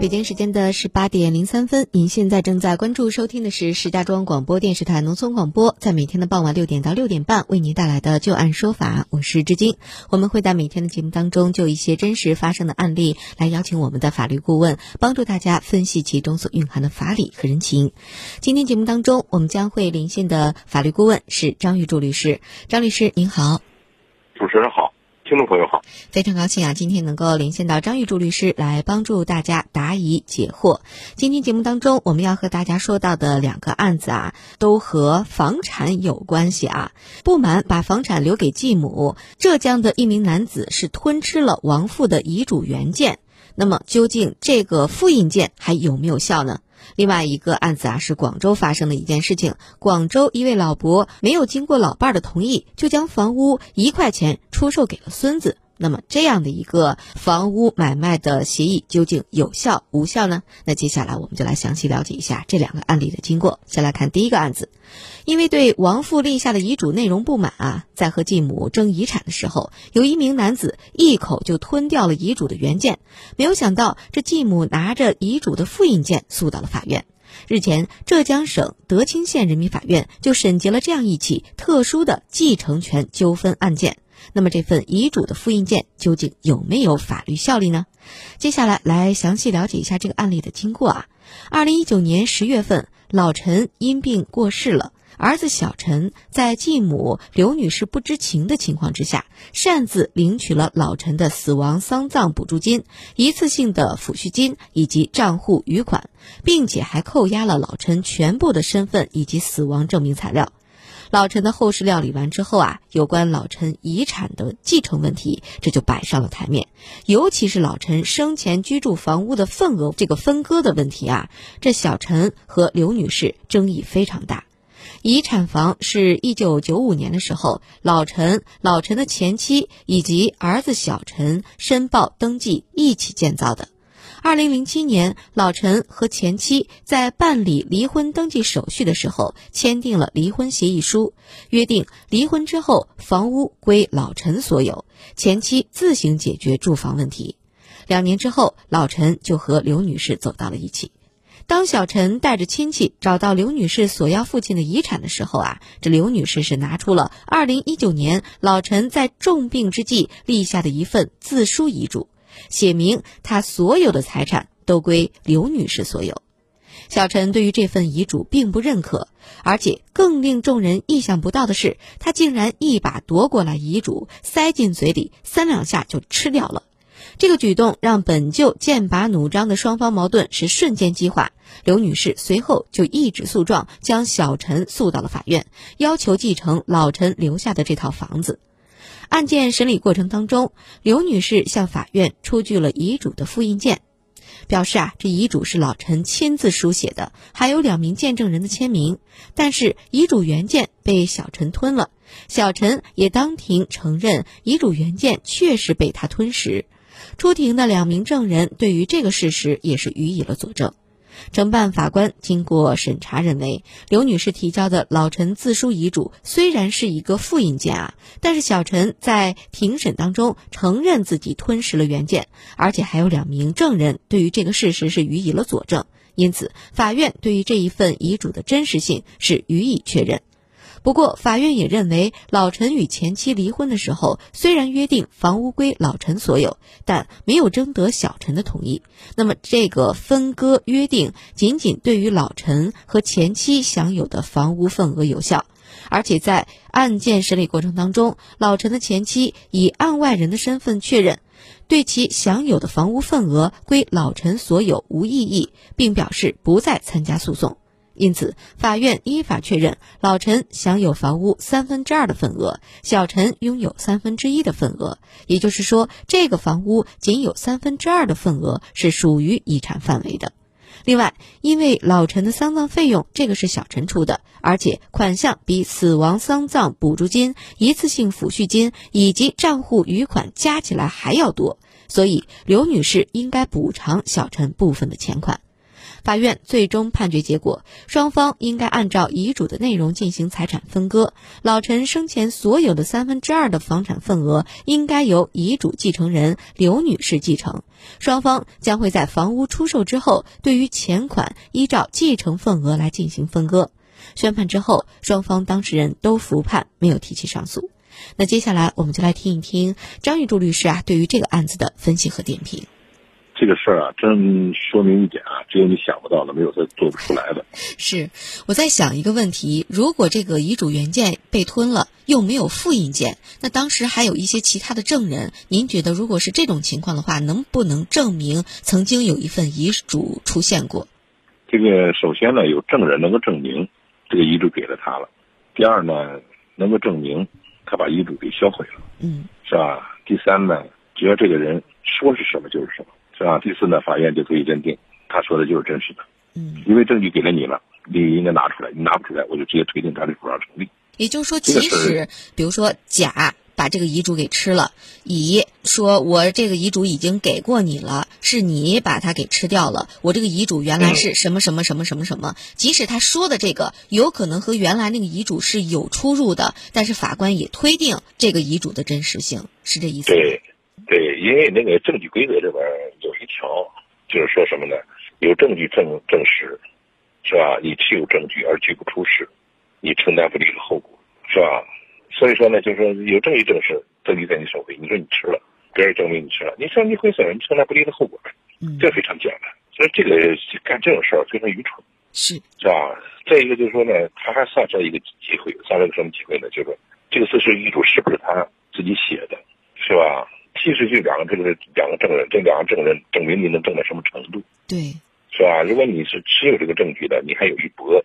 北京时间的十八点零三分，您现在正在关注收听的是石家庄广播电视台农村广播，在每天的傍晚六点到六点半为您带来的就案说法，我是志晶。我们会在每天的节目当中就一些真实发生的案例来邀请我们的法律顾问，帮助大家分析其中所蕴含的法理和人情。今天节目当中，我们将会连线的法律顾问是张玉柱律师。张律师您好，主持人好。听众朋友好，非常高兴啊，今天能够连线到张玉柱律师来帮助大家答疑解惑。今天节目当中，我们要和大家说到的两个案子啊，都和房产有关系啊。不满把房产留给继母，浙江的一名男子是吞吃了亡父的遗嘱原件，那么究竟这个复印件还有没有效呢？另外一个案子啊，是广州发生的一件事情。广州一位老伯没有经过老伴的同意，就将房屋一块钱出售给了孙子。那么这样的一个房屋买卖的协议究竟有效无效呢？那接下来我们就来详细了解一下这两个案例的经过。先来看第一个案子，因为对亡父立下的遗嘱内容不满啊，在和继母争遗产的时候，有一名男子一口就吞掉了遗嘱的原件，没有想到这继母拿着遗嘱的复印件诉到了法院。日前，浙江省德清县人民法院就审结了这样一起特殊的继承权纠纷案件。那么这份遗嘱的复印件究竟有没有法律效力呢？接下来来详细了解一下这个案例的经过啊。二零一九年十月份，老陈因病过世了，儿子小陈在继母刘女士不知情的情况之下，擅自领取了老陈的死亡丧葬补助金、一次性的抚恤金以及账户余款，并且还扣押了老陈全部的身份以及死亡证明材料。老陈的后事料理完之后啊，有关老陈遗产的继承问题，这就摆上了台面。尤其是老陈生前居住房屋的份额这个分割的问题啊，这小陈和刘女士争议非常大。遗产房是一九九五年的时候，老陈、老陈的前妻以及儿子小陈申报登记一起建造的。二零零七年，老陈和前妻在办理离婚登记手续的时候，签订了离婚协议书，约定离婚之后房屋归老陈所有，前妻自行解决住房问题。两年之后，老陈就和刘女士走到了一起。当小陈带着亲戚找到刘女士索要父亲的遗产的时候啊，这刘女士是拿出了二零一九年老陈在重病之际立下的一份自书遗嘱。写明他所有的财产都归刘女士所有，小陈对于这份遗嘱并不认可，而且更令众人意想不到的是，他竟然一把夺过来遗嘱，塞进嘴里，三两下就吃掉了。这个举动让本就剑拔弩张的双方矛盾是瞬间激化。刘女士随后就一纸诉状将小陈诉到了法院，要求继承老陈留下的这套房子。案件审理过程当中，刘女士向法院出具了遗嘱的复印件，表示啊，这遗嘱是老陈亲自书写的，还有两名见证人的签名。但是遗嘱原件被小陈吞了，小陈也当庭承认遗嘱原件确实被他吞食。出庭的两名证人对于这个事实也是予以了佐证。承办法官经过审查认为，刘女士提交的老陈自书遗嘱虽然是一个复印件啊，但是小陈在庭审当中承认自己吞食了原件，而且还有两名证人对于这个事实是予以了佐证，因此法院对于这一份遗嘱的真实性是予以确认。不过，法院也认为，老陈与前妻离婚的时候，虽然约定房屋归老陈所有，但没有征得小陈的同意。那么，这个分割约定仅仅对于老陈和前妻享有的房屋份额有效，而且在案件审理过程当中，老陈的前妻以案外人的身份确认，对其享有的房屋份额归老陈所有无异议，并表示不再参加诉讼。因此，法院依法确认老陈享有房屋三分之二的份额，小陈拥有三分之一的份额。也就是说，这个房屋仅有三分之二的份额是属于遗产范围的。另外，因为老陈的丧葬费用这个是小陈出的，而且款项比死亡丧葬补助金、一次性抚恤金以及账户余款加起来还要多。所以刘女士应该补偿小陈部分的钱款。法院最终判决结果，双方应该按照遗嘱的内容进行财产分割。老陈生前所有的三分之二的房产份额应该由遗嘱继承人刘女士继承。双方将会在房屋出售之后，对于钱款依照继承份额来进行分割。宣判之后，双方当事人都服判，没有提起上诉。那接下来我们就来听一听张玉柱律师啊对于这个案子的分析和点评。这个事儿啊，真说明一点啊，只有你想不到的，没有他做不出来的。是，我在想一个问题：如果这个遗嘱原件被吞了，又没有复印件，那当时还有一些其他的证人，您觉得如果是这种情况的话，能不能证明曾经有一份遗嘱出现过？这个首先呢，有证人能够证明这个遗嘱给了他了；第二呢，能够证明他把遗嘱给销毁了，嗯，是吧？第三呢，只要这个人说是什么就是什么。是吧？第四呢，法院就可以认定他说的就是真实的。嗯，因为证据给了你了，你应该拿出来。你拿不出来，我就直接推定他的主张成立。也就是说，即使比如说甲把这个遗嘱给吃了，乙说我这个遗嘱已经给过你了，是你把它给吃掉了。我这个遗嘱原来是什么什么什么什么什么。即使他说的这个有可能和原来那个遗嘱是有出入的，但是法官也推定这个遗嘱的真实性，是这意思吗？对。对，因为那个证据规则里边有一条，就是说什么呢？有证据证证实，是吧？你持有证据而拒不出示，你承担不利的后果，是吧？所以说呢，就是说有证据证实，证据在你手里，你说你吃了，别人证明你吃了，你说你会损，你承担不利的后果这非常简单。所以这个干这种事儿非常愚蠢，是是吧？再一个就是说呢，他还丧失了一个机会，丧失了什么机会呢？就是说这个事实遗嘱是不是他自己写的，是吧？其实就两个，这个两个证人，这两个证人证明你能证到什么程度？对，是吧？如果你是持有这个证据的，你还有一搏，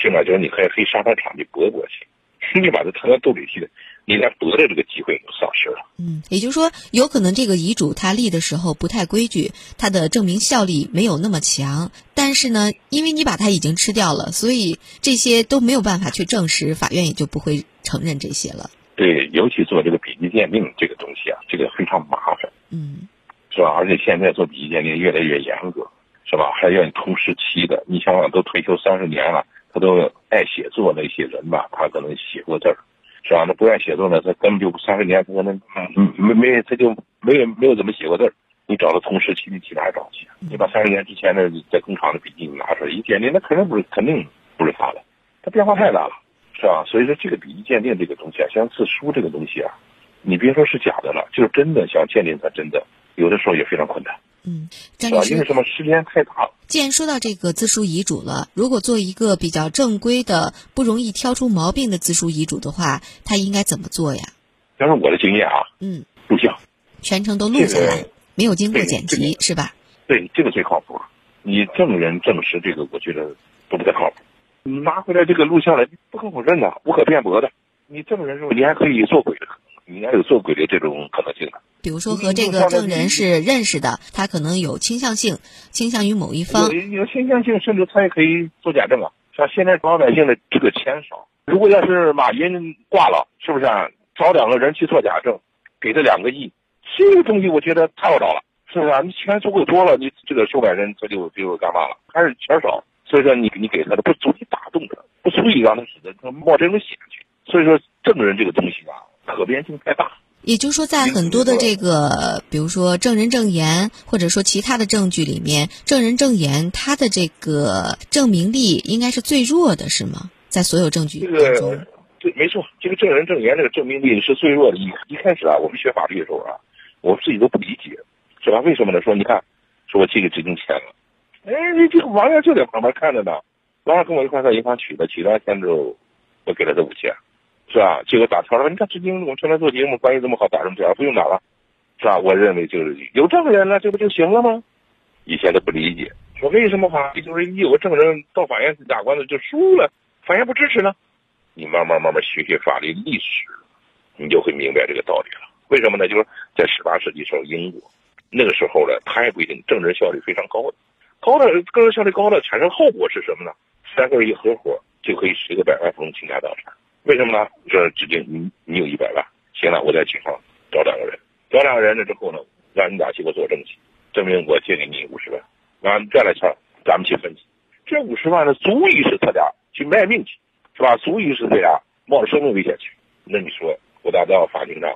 起码就是你可以黑沙场场去搏过去。你把它藏到肚里去，你连搏的这个机会都丧失了。嗯，也就是说，有可能这个遗嘱他立的时候不太规矩，它的证明效力没有那么强。但是呢，因为你把它已经吃掉了，所以这些都没有办法去证实，法院也就不会承认这些了。对，尤其做这个笔迹鉴定这个东西啊，这个非常麻烦，嗯，是吧？而且现在做笔迹鉴定越来越严格，是吧？还要同时期的，你想想，都退休三十年了，他都爱写作那些人吧，他可能写过字儿，是吧？那不爱写作呢，他根本就三十年，他可能嗯没没他就没有没有怎么写过字儿。你找到同时期的，其他还找去？你把三十年之前的在工厂的笔记你拿出来一鉴定，那肯定不是，肯定不是他的，他变化太大了。是吧？所以说这个笔迹鉴定这个东西啊，像自书这个东西啊，你别说是假的了，就是真的想鉴定它真的，有的时候也非常困难。嗯，张律师？因为什么？时间太大了。既然说到这个自书遗嘱了，如果做一个比较正规的、不容易挑出毛病的自书遗嘱的话，他应该怎么做呀？但是我的经验啊，嗯，录像，全程都录下来，没有经过剪辑，是吧？对，这个最靠谱。你证人证实这个，我觉得都不太靠谱。你拿回来这个录像来，不可否认的，无可辩驳的。你证人时候，你还可以做鬼的，你还有做鬼的这种可能性的。比如说和这个证人是认识的，他可能有倾向性，倾向于某一方。有有倾向性，甚至他也可以做假证啊。像现在老百姓的这个钱少，如果要是马云挂了，是不是啊？找两个人去做假证，给他两个亿，这个东西我觉得太好找了，是不是啊？你钱足够多了，你这个受害人他就就干嘛了？还是钱少。所以说，你你给他的不足以打动他，不足以让他使得他冒这种险去。所以说，证人这个东西啊，可变性太大。也就是说，在很多的这个，比如说证人证言，或者说其他的证据里面，证人证言他的这个证明力应该是最弱的，是吗？在所有证据当中，对，没错，这个证人证言这个证明力是最弱的。一一开始啊，我们学法律的时候啊，我们自己都不理解，是吧？为什么呢？说你看，说我借给执行签了。哎，你这个王艳就在旁边看着呢。王艳跟我一块在银行取的，取完钱之后，我给了他五千，是吧？结果打条了，你看，至今我们正在做节目，关系这么好，打什么条？不用打了，是吧？我认为就是有证人了，这不就行了吗？以前都不理解，说为什么法律就是一有个证人到法院打官司就输了，法院不支持呢？你慢慢慢慢学学法律历史，你就会明白这个道理了。为什么呢？就是在十八世纪时候，英国那个时候呢，他也规定证人效率非常高的。高的个人效率高的产生后果是什么呢？三个人一合伙就可以十个百万富翁倾家荡产。为什么呢？这指定你你有一百万，行了，我在警方找两个人，找两个人了之后呢，让你俩去给我做证据，证明我借给你五十万，完再来钱，咱们去分析。这五十万呢，足以使他俩去卖命去，是吧？足以使他俩冒着生命危险去。那你说，我打到法庭上，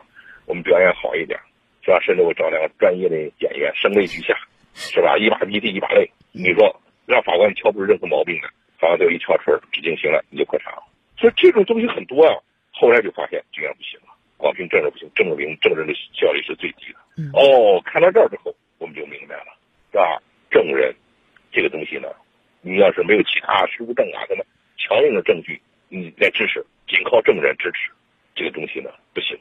我们表演好一点，是吧？甚至我找两个专业的演员，声泪俱下，是吧？一把鼻涕一把泪，你说让法官挑不出任何毛病来，法官就一敲锤，指定行了，你就破产了。所以这种东西很多啊。后来就发现这样不行了，光凭证人不行，证明证人的效率是最低的。哦，看到这儿之后，我们就明白了，是吧？证人这个东西呢，你要是没有其他书证啊什么强硬的证据，你来支持，仅靠证人支持，这个东西呢不行。